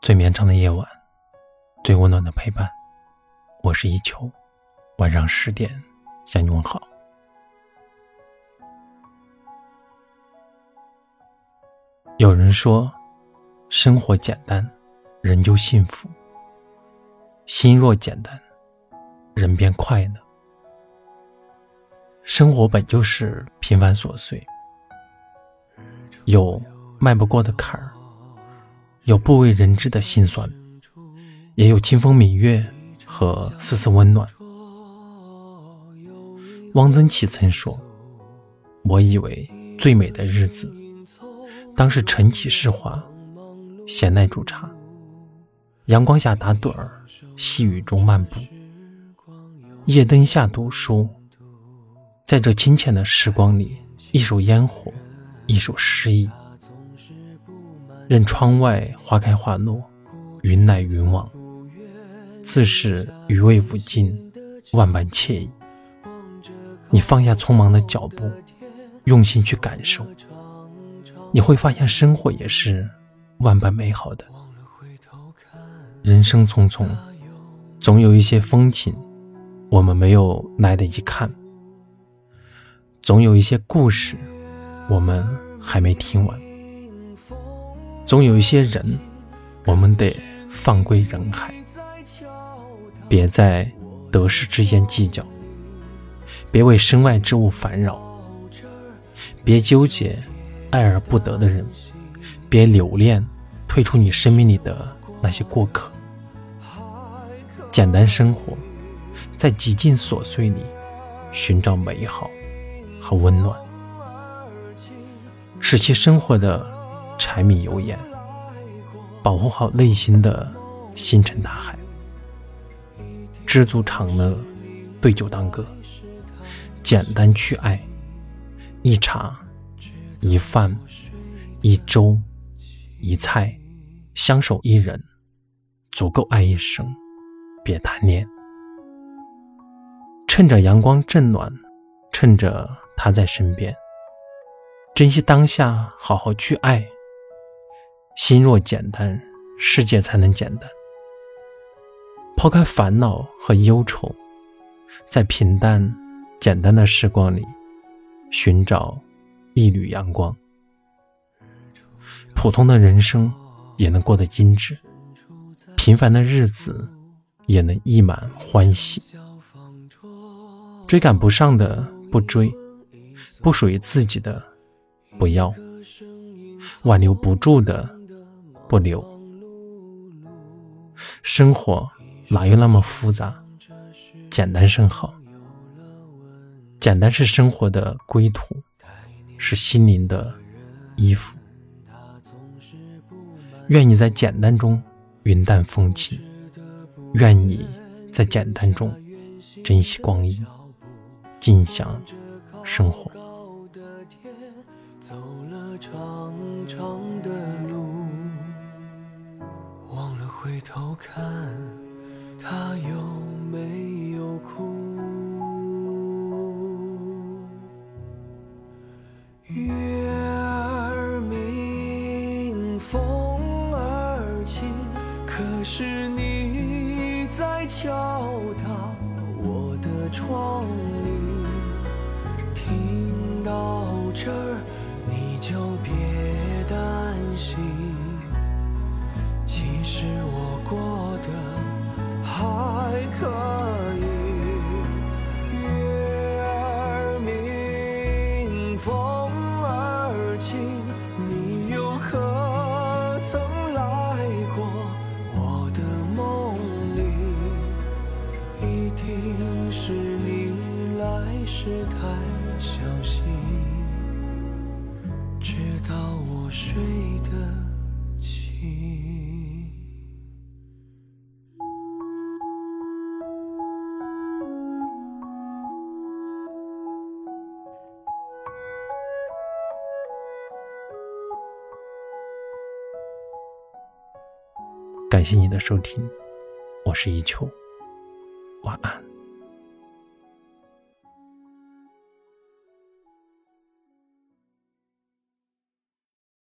最绵长的夜晚，最温暖的陪伴。我是一秋，晚上十点向你问好。有人说，生活简单，人就幸福；心若简单，人便快乐。生活本就是平凡琐碎，有迈不过的坎儿。有不为人知的心酸，也有清风明月和丝丝温暖。汪曾祺曾说：“我以为最美的日子，当是晨起侍华，闲来煮茶，阳光下打盹儿，细雨中漫步，夜灯下读书。在这清浅的时光里，一首烟火，一首诗意。”任窗外花开花落，云来云往，自是余味无尽，万般惬意。你放下匆忙的脚步，用心去感受，你会发现生活也是万般美好的。人生匆匆，总有一些风景我们没有来得及看，总有一些故事我们还没听完。总有一些人，我们得放归人海，别在得失之间计较，别为身外之物烦扰，别纠结爱而不得的人，别留恋退出你生命里的那些过客。简单生活，在极尽琐碎里寻找美好和温暖，使其生活的。柴米油盐，保护好内心的星辰大海，知足常乐，对酒当歌，简单去爱，一茶一饭一粥一菜，相守一人，足够爱一生，别贪恋。趁着阳光正暖，趁着他在身边，珍惜当下，好好去爱。心若简单，世界才能简单。抛开烦恼和忧愁，在平淡简单的时光里，寻找一缕阳光。普通的人生也能过得精致，平凡的日子也能溢满欢喜。追赶不上的不追，不属于自己的不要，挽留不住的。不留，生活哪有那么复杂？简单甚好。简单是生活的归途，是心灵的衣服。愿你在简单中云淡风轻，愿你在简单中珍惜光阴，尽享生活。回头看，他有没有哭？月儿明，风儿轻，可是你在敲打我的窗棂。听到这儿，你就别担心。是太小心，直到我睡得轻。感谢你的收听，我是一秋，晚安。